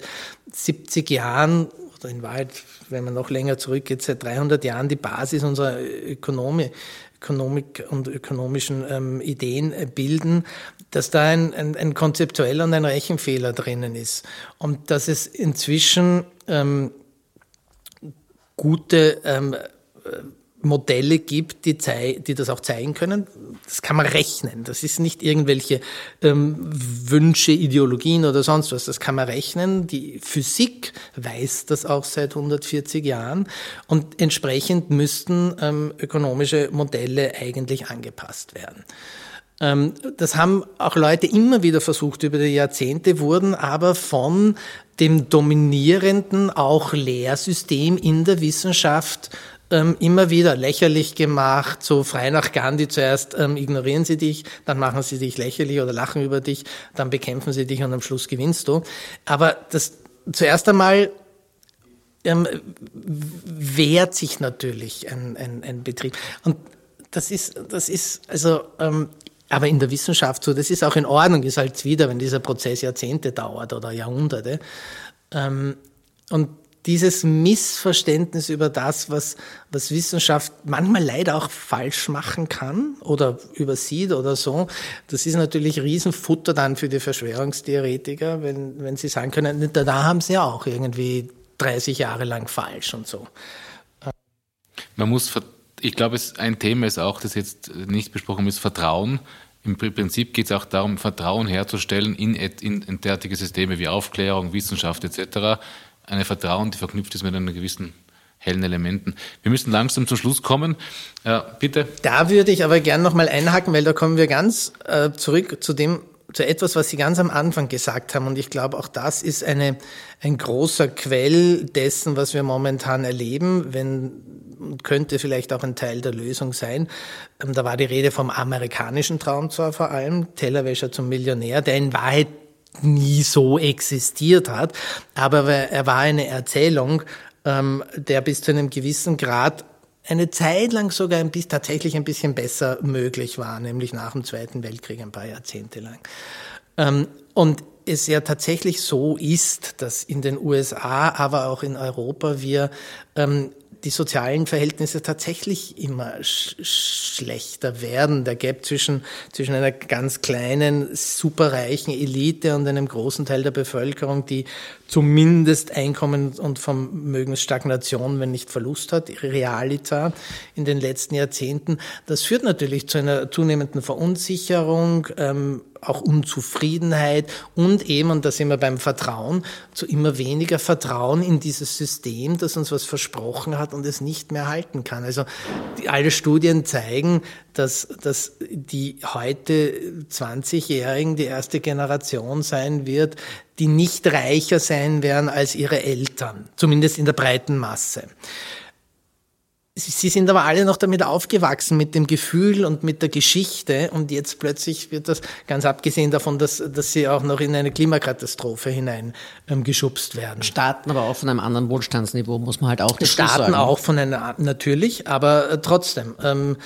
70 Jahren oder in Wahrheit, wenn man noch länger zurückgeht, seit 300 Jahren die Basis unserer Ökonomie, Ökonomik und ökonomischen ähm, Ideen äh, bilden, dass da ein, ein, ein konzeptueller und ein Rechenfehler drinnen ist. Und dass es inzwischen ähm, gute ähm, äh, Modelle gibt, die, die das auch zeigen können. Das kann man rechnen. Das ist nicht irgendwelche ähm, Wünsche, Ideologien oder sonst was. Das kann man rechnen. Die Physik weiß das auch seit 140 Jahren und entsprechend müssten ähm, ökonomische Modelle eigentlich angepasst werden. Ähm, das haben auch Leute immer wieder versucht über die Jahrzehnte, wurden aber von dem dominierenden auch Lehrsystem in der Wissenschaft ähm, immer wieder lächerlich gemacht, so frei nach Gandhi zuerst ähm, ignorieren sie dich, dann machen sie dich lächerlich oder lachen über dich, dann bekämpfen sie dich und am Schluss gewinnst du. Aber das zuerst einmal ähm, wehrt sich natürlich ein, ein, ein Betrieb. Und das ist, das ist, also, ähm, aber in der Wissenschaft so, das ist auch in Ordnung, ist halt wieder, wenn dieser Prozess Jahrzehnte dauert oder Jahrhunderte. Ähm, und dieses Missverständnis über das, was, was Wissenschaft manchmal leider auch falsch machen kann oder übersieht oder so, das ist natürlich Riesenfutter dann für die Verschwörungstheoretiker, wenn, wenn sie sagen können, da, da haben sie ja auch irgendwie 30 Jahre lang falsch und so. Man muss, ich glaube, ein Thema ist auch, das jetzt nicht besprochen ist, Vertrauen. Im Prinzip geht es auch darum, Vertrauen herzustellen in, in, in derartige Systeme wie Aufklärung, Wissenschaft etc eine Vertrauen, die verknüpft ist mit einem gewissen hellen Elementen. Wir müssen langsam zum Schluss kommen. Äh, bitte. Da würde ich aber gern nochmal einhaken, weil da kommen wir ganz äh, zurück zu dem, zu etwas, was Sie ganz am Anfang gesagt haben. Und ich glaube, auch das ist eine, ein großer Quell dessen, was wir momentan erleben, wenn könnte vielleicht auch ein Teil der Lösung sein. Ähm, da war die Rede vom amerikanischen Traum zwar vor allem, Tellerwäscher zum Millionär, der in Wahrheit nie so existiert hat, aber er war eine Erzählung, ähm, der bis zu einem gewissen Grad eine Zeit lang sogar ein bisschen, tatsächlich ein bisschen besser möglich war, nämlich nach dem Zweiten Weltkrieg ein paar Jahrzehnte lang. Ähm, und es ja tatsächlich so ist, dass in den USA, aber auch in Europa wir ähm, die sozialen Verhältnisse tatsächlich immer sch schlechter werden. Der Gap zwischen, zwischen einer ganz kleinen, superreichen Elite und einem großen Teil der Bevölkerung, die zumindest Einkommen und Vermögensstagnation, wenn nicht Verlust hat, Realita in den letzten Jahrzehnten. Das führt natürlich zu einer zunehmenden Verunsicherung, ähm, auch Unzufriedenheit und eben, und da sind wir beim Vertrauen, zu immer weniger Vertrauen in dieses System, das uns was versprochen hat und es nicht mehr halten kann. Also die, alle Studien zeigen, dass, dass die heute 20-Jährigen die erste Generation sein wird, die nicht reicher sein werden als ihre Eltern, zumindest in der breiten Masse. Sie sind aber alle noch damit aufgewachsen, mit dem Gefühl und mit der Geschichte. Und jetzt plötzlich wird das, ganz abgesehen davon, dass, dass sie auch noch in eine Klimakatastrophe hinein ähm, werden. Starten aber auch von einem anderen Wohlstandsniveau, muss man halt auch dazu Starten sagen. auch von einer, natürlich, aber äh, trotzdem. Ähm,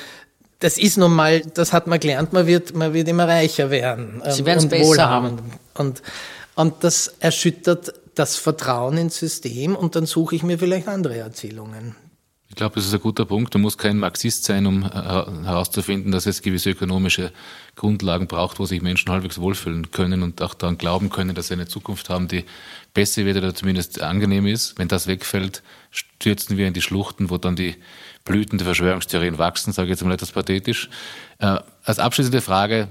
das ist nun mal, das hat man gelernt, man wird, man wird immer reicher werden. Ähm, sie werden es besser haben. Und, und das erschüttert das Vertrauen ins System und dann suche ich mir vielleicht andere Erzählungen Ich glaube, das ist ein guter Punkt. Du musst kein Marxist sein, um äh, herauszufinden, dass es gewisse ökonomische Grundlagen braucht, wo sich Menschen halbwegs wohlfühlen können und auch daran glauben können, dass sie eine Zukunft haben, die besser wird oder zumindest angenehm ist. Wenn das wegfällt, stürzen wir in die Schluchten, wo dann die Blüten der Verschwörungstheorien wachsen, sage ich jetzt mal etwas pathetisch. Äh, als abschließende Frage,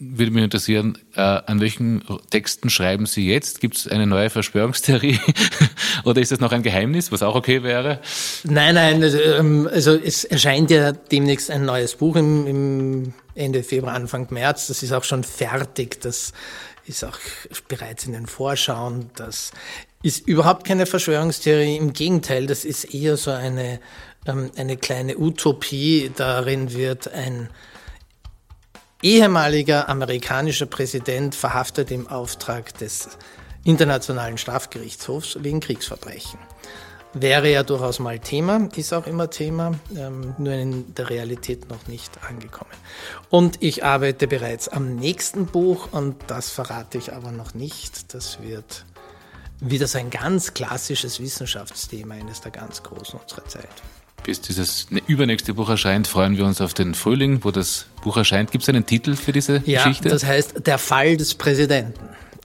würde mich interessieren, äh, an welchen Texten schreiben Sie jetzt? Gibt es eine neue Verschwörungstheorie oder ist das noch ein Geheimnis, was auch okay wäre? Nein, nein, also, ähm, also es erscheint ja demnächst ein neues Buch im, im Ende Februar, Anfang März. Das ist auch schon fertig. Das ist auch bereits in den Vorschauen. Das ist überhaupt keine Verschwörungstheorie. Im Gegenteil, das ist eher so eine, ähm, eine kleine Utopie. Darin wird ein ehemaliger amerikanischer Präsident verhaftet im Auftrag des Internationalen Strafgerichtshofs wegen Kriegsverbrechen. Wäre ja durchaus mal Thema, ist auch immer Thema, ähm, nur in der Realität noch nicht angekommen. Und ich arbeite bereits am nächsten Buch und das verrate ich aber noch nicht. Das wird wieder so ein ganz klassisches Wissenschaftsthema, eines der ganz großen unserer Zeit bis dieses übernächste Buch erscheint, freuen wir uns auf den Frühling, wo das Buch erscheint. Gibt es einen Titel für diese ja, Geschichte? Das heißt Der Fall des Präsidenten.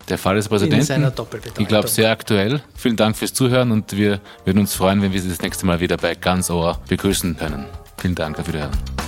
Der Fall des Präsidenten. In seiner Doppelbedeutung. Ich glaube, sehr aktuell. Vielen Dank fürs Zuhören und wir würden uns freuen, wenn wir Sie das nächste Mal wieder bei Ganz Ohr begrüßen können. Vielen Dank, auf Wiederhören.